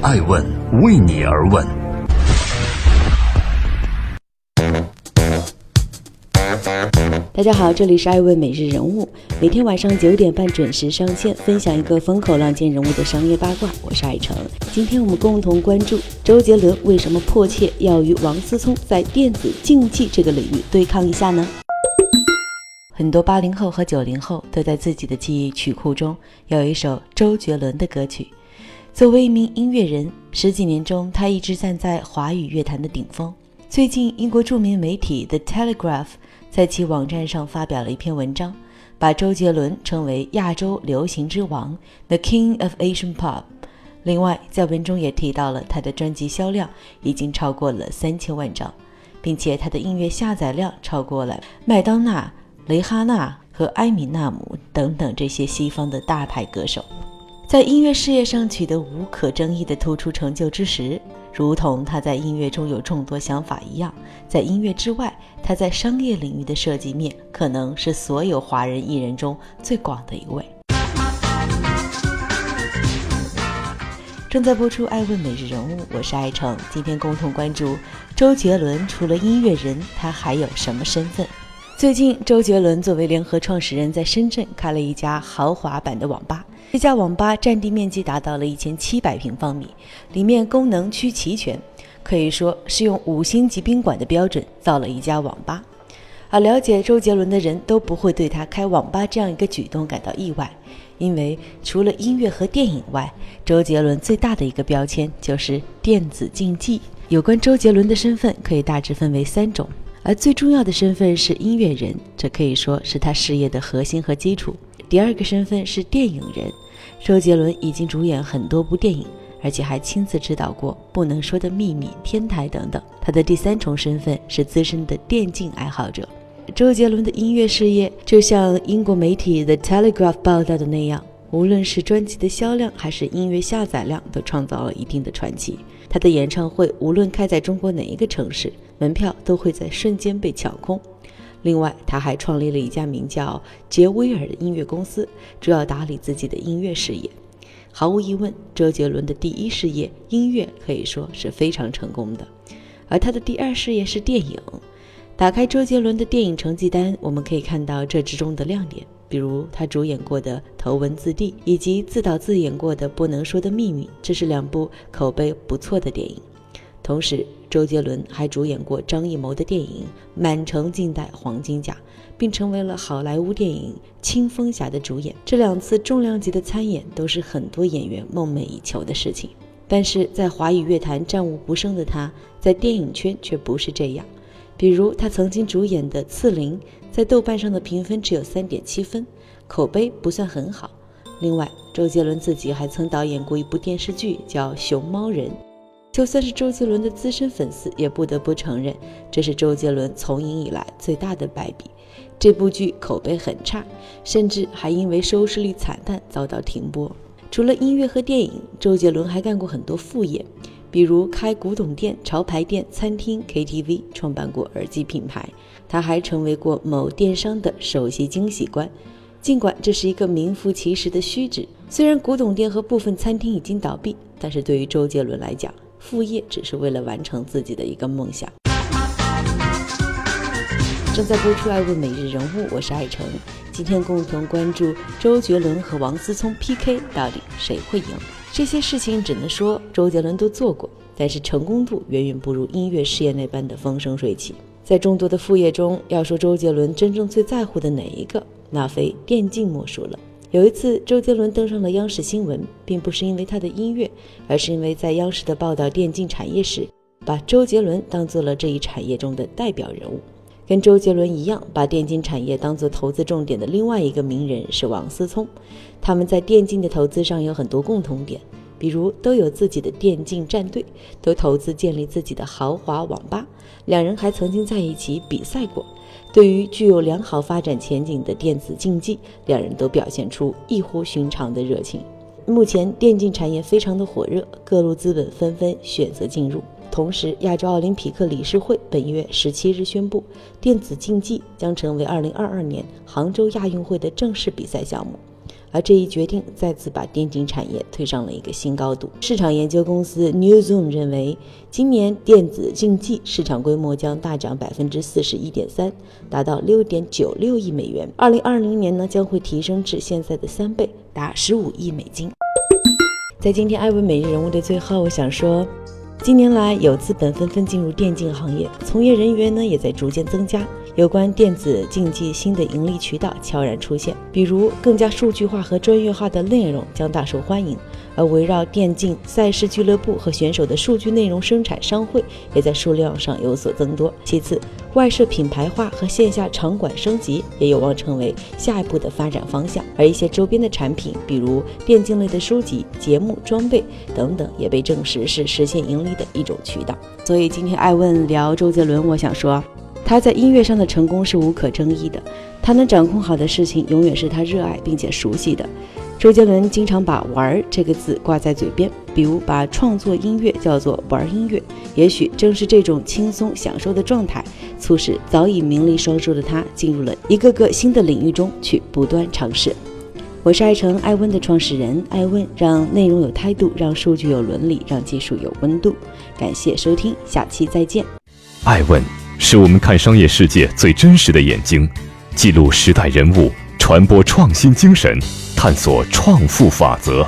爱问为你而问。大家好，这里是爱问每日人物，每天晚上九点半准时上线，分享一个风口浪尖人物的商业八卦。我是爱成，今天我们共同关注周杰伦为什么迫切要与王思聪在电子竞技这个领域对抗一下呢？很多八零后和九零后都在自己的记忆曲库中有一首周杰伦的歌曲。作为一名音乐人，十几年中他一直站在华语乐坛的顶峰。最近，英国著名媒体 The Telegraph 在其网站上发表了一篇文章，把周杰伦称为亚洲流行之王 The King of Asian Pop。另外，在文中也提到了他的专辑销量已经超过了三千万张，并且他的音乐下载量超过了麦当娜。蕾哈娜和埃米纳姆等等这些西方的大牌歌手，在音乐事业上取得无可争议的突出成就之时，如同他在音乐中有众多想法一样，在音乐之外，他在商业领域的涉及面可能是所有华人艺人中最广的一位。正在播出《爱问每日人物》，我是爱成，今天共同关注周杰伦除了音乐人，他还有什么身份？最近，周杰伦作为联合创始人，在深圳开了一家豪华版的网吧。这家网吧占地面积达到了一千七百平方米，里面功能区齐全，可以说是用五星级宾馆的标准造了一家网吧。而了解周杰伦的人都不会对他开网吧这样一个举动感到意外，因为除了音乐和电影外，周杰伦最大的一个标签就是电子竞技。有关周杰伦的身份，可以大致分为三种。而最重要的身份是音乐人，这可以说是他事业的核心和基础。第二个身份是电影人，周杰伦已经主演很多部电影，而且还亲自指导过《不能说的秘密》《天台》等等。他的第三重身份是资深的电竞爱好者。周杰伦的音乐事业就像英国媒体 The Telegraph 报道的那样，无论是专辑的销量还是音乐下载量，都创造了一定的传奇。他的演唱会无论开在中国哪一个城市，门票都会在瞬间被抢空。另外，他还创立了一家名叫杰威尔的音乐公司，主要打理自己的音乐事业。毫无疑问，周杰伦的第一事业音乐可以说是非常成功的，而他的第二事业是电影。打开周杰伦的电影成绩单，我们可以看到这之中的亮点。比如他主演过的《头文字 D》，以及自导自演过的《不能说的秘密》，这是两部口碑不错的电影。同时，周杰伦还主演过张艺谋的电影《满城尽带黄金甲》，并成为了好莱坞电影《青蜂侠》的主演。这两次重量级的参演，都是很多演员梦寐以求的事情。但是在华语乐坛战无不胜的他，在电影圈却不是这样。比如他曾经主演的《刺陵》。在豆瓣上的评分只有三点七分，口碑不算很好。另外，周杰伦自己还曾导演过一部电视剧，叫《熊猫人》。就算是周杰伦的资深粉丝，也不得不承认，这是周杰伦从影以来最大的败笔。这部剧口碑很差，甚至还因为收视率惨淡遭到停播。除了音乐和电影，周杰伦还干过很多副业。比如开古董店、潮牌店、餐厅、KTV，创办过耳机品牌。他还成为过某电商的首席惊喜官，尽管这是一个名副其实的虚职。虽然古董店和部分餐厅已经倒闭，但是对于周杰伦来讲，副业只是为了完成自己的一个梦想。正在播出《爱问每日人物》，我是爱成，今天共同关注周杰伦和王思聪 PK，到底谁会赢？这些事情只能说周杰伦都做过，但是成功度远远不如音乐事业那般的风生水起。在众多的副业中，要说周杰伦真正最在乎的哪一个，那非电竞莫属了。有一次，周杰伦登上了央视新闻，并不是因为他的音乐，而是因为在央视的报道电竞产业时，把周杰伦当做了这一产业中的代表人物。跟周杰伦一样，把电竞产业当做投资重点的另外一个名人是王思聪。他们在电竞的投资上有很多共同点，比如都有自己的电竞战队，都投资建立自己的豪华网吧。两人还曾经在一起比赛过。对于具有良好发展前景的电子竞技，两人都表现出异乎寻常的热情。目前电竞产业非常的火热，各路资本纷纷选择进入。同时，亚洲奥林匹克理事会本月十七日宣布，电子竞技将成为二零二二年杭州亚运会的正式比赛项目。而这一决定再次把电竞产业推上了一个新高度。市场研究公司 New Zoom 认为，今年电子竞技市场规模将大涨百分之四十一点三，达到六点九六亿美元。二零二零年呢，将会提升至现在的三倍，达十五亿美金。在今天艾文每日人物的最后，我想说。近年来，有资本纷纷进入电竞行业，从业人员呢也在逐渐增加。有关电子竞技新的盈利渠道悄然出现，比如更加数据化和专业化的内容将大受欢迎。而围绕电竞赛事俱乐部和选手的数据内容生产商会也在数量上有所增多。其次，外设品牌化和线下场馆升级也有望成为下一步的发展方向。而一些周边的产品，比如电竞类的书籍、节目、装备等等，也被证实是实现盈利的一种渠道。所以今天爱问聊周杰伦，我想说，他在音乐上的成功是无可争议的。他能掌控好的事情，永远是他热爱并且熟悉的。周杰伦经常把“玩”这个字挂在嘴边，比如把创作音乐叫做“玩音乐”。也许正是这种轻松享受的状态，促使早已名利双收的他进入了一个个新的领域中去不断尝试。我是爱成爱问的创始人，爱问让内容有态度，让数据有伦理，让技术有温度。感谢收听，下期再见。爱问是我们看商业世界最真实的眼睛，记录时代人物，传播创新精神。探索创富法则。